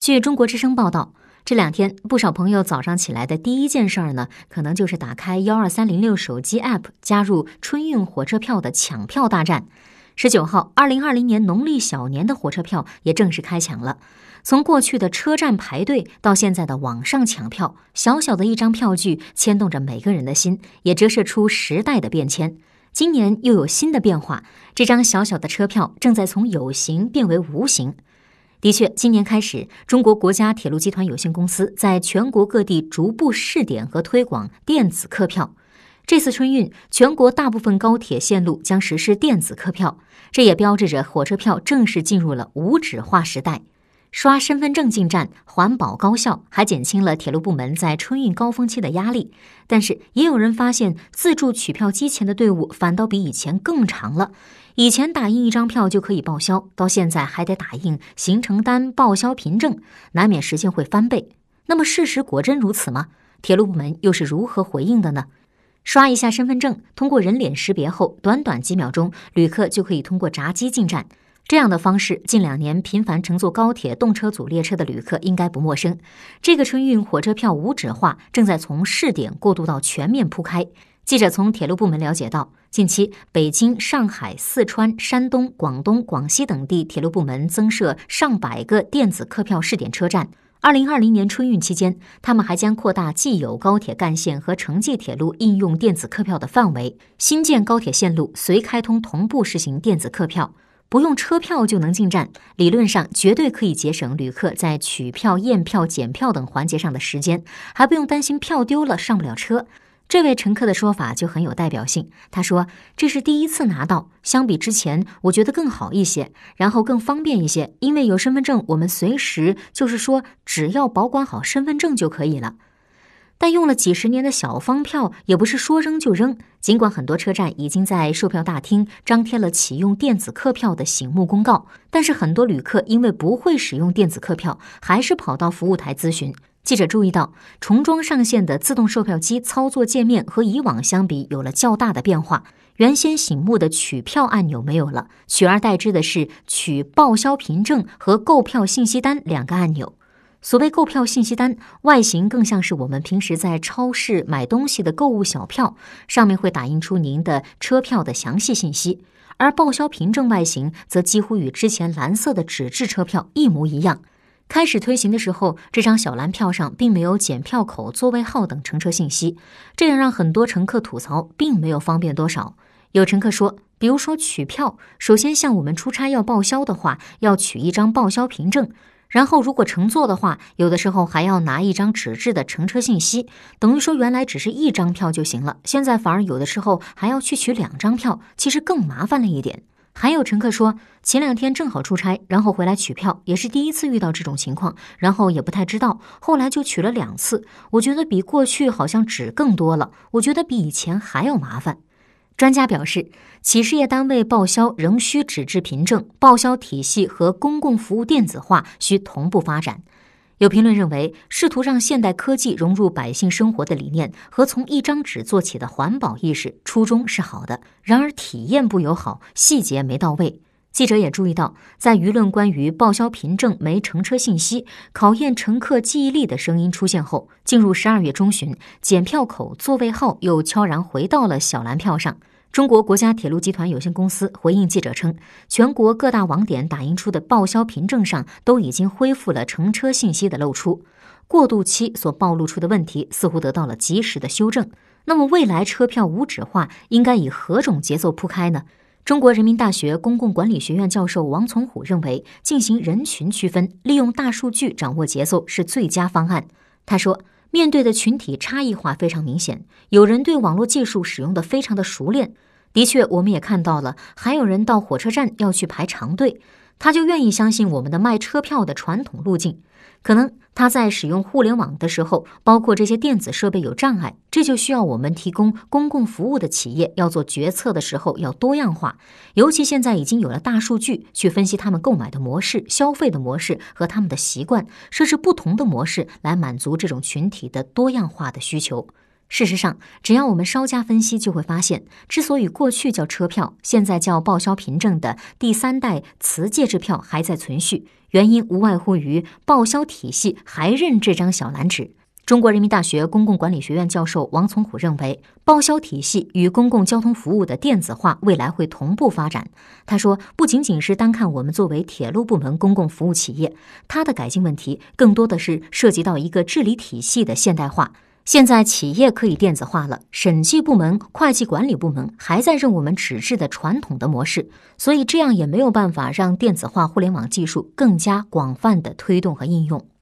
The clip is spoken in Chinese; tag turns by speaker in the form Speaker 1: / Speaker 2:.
Speaker 1: 据中国之声报道，这两天不少朋友早上起来的第一件事儿呢，可能就是打开幺二三零六手机 App，加入春运火车票的抢票大战。十九号，二零二零年农历小年的火车票也正式开抢了。从过去的车站排队到现在的网上抢票，小小的一张票据牵动着每个人的心，也折射出时代的变迁。今年又有新的变化，这张小小的车票正在从有形变为无形。的确，今年开始，中国国家铁路集团有限公司在全国各地逐步试点和推广电子客票。这次春运，全国大部分高铁线路将实施电子客票，这也标志着火车票正式进入了无纸化时代。刷身份证进站，环保高效，还减轻了铁路部门在春运高峰期的压力。但是，也有人发现，自助取票机前的队伍反倒比以前更长了。以前打印一张票就可以报销，到现在还得打印行程单、报销凭证，难免时间会翻倍。那么事实果真如此吗？铁路部门又是如何回应的呢？刷一下身份证，通过人脸识别后，短短几秒钟，旅客就可以通过闸机进站。这样的方式，近两年频繁乘坐高铁动车组列车的旅客应该不陌生。这个春运火车票无纸化正在从试点过渡到全面铺开。记者从铁路部门了解到，近期北京、上海、四川、山东、广东、广西等地铁路部门增设上百个电子客票试点车站。二零二零年春运期间，他们还将扩大既有高铁干线和城际铁路应用电子客票的范围，新建高铁线路随开通同步实行电子客票，不用车票就能进站。理论上，绝对可以节省旅客在取票、验票、检票等环节上的时间，还不用担心票丢了上不了车。这位乘客的说法就很有代表性。他说：“这是第一次拿到，相比之前，我觉得更好一些，然后更方便一些。因为有身份证，我们随时就是说，只要保管好身份证就可以了。但用了几十年的小方票，也不是说扔就扔。尽管很多车站已经在售票大厅张贴了启用电子客票的醒目公告，但是很多旅客因为不会使用电子客票，还是跑到服务台咨询。”记者注意到，重装上线的自动售票机操作界面和以往相比有了较大的变化。原先醒目的取票按钮没有了，取而代之的是取报销凭证和购票信息单两个按钮。所谓购票信息单，外形更像是我们平时在超市买东西的购物小票，上面会打印出您的车票的详细信息；而报销凭证外形则几乎与之前蓝色的纸质车票一模一样。开始推行的时候，这张小蓝票上并没有检票口、座位号等乘车信息，这样让很多乘客吐槽，并没有方便多少。有乘客说，比如说取票，首先像我们出差要报销的话，要取一张报销凭证，然后如果乘坐的话，有的时候还要拿一张纸质的乘车信息，等于说原来只是一张票就行了，现在反而有的时候还要去取两张票，其实更麻烦了一点。还有乘客说，前两天正好出差，然后回来取票，也是第一次遇到这种情况，然后也不太知道，后来就取了两次。我觉得比过去好像纸更多了，我觉得比以前还要麻烦。专家表示，企事业单位报销仍需纸质凭证，报销体系和公共服务电子化需同步发展。有评论认为，试图让现代科技融入百姓生活的理念和从一张纸做起的环保意识初衷是好的，然而体验不友好，细节没到位。记者也注意到，在舆论关于报销凭证没乘车信息考验乘客记忆力的声音出现后，进入十二月中旬，检票口座位号又悄然回到了小蓝票上。中国国家铁路集团有限公司回应记者称，全国各大网点打印出的报销凭证上都已经恢复了乘车信息的露出，过渡期所暴露出的问题似乎得到了及时的修正。那么，未来车票无纸化应该以何种节奏铺开呢？中国人民大学公共管理学院教授王从虎认为，进行人群区分，利用大数据掌握节奏是最佳方案。他说。面对的群体差异化非常明显，有人对网络技术使用的非常的熟练。的确，我们也看到了，还有人到火车站要去排长队，他就愿意相信我们的卖车票的传统路径。可能他在使用互联网的时候，包括这些电子设备有障碍，这就需要我们提供公共服务的企业要做决策的时候要多样化。尤其现在已经有了大数据去分析他们购买的模式、消费的模式和他们的习惯，设置不同的模式来满足这种群体的多样化的需求。事实上，只要我们稍加分析，就会发现，之所以过去叫车票，现在叫报销凭证的第三代磁介质票还在存续，原因无外乎于报销体系还认这张小蓝纸。中国人民大学公共管理学院教授王从虎认为，报销体系与公共交通服务的电子化未来会同步发展。他说，不仅仅是单看我们作为铁路部门公共服务企业，它的改进问题更多的是涉及到一个治理体系的现代化。现在企业可以电子化了，审计部门、会计管理部门还在认我们纸质的传统的模式，所以这样也没有办法让电子化互联网技术更加广泛的推动和应用。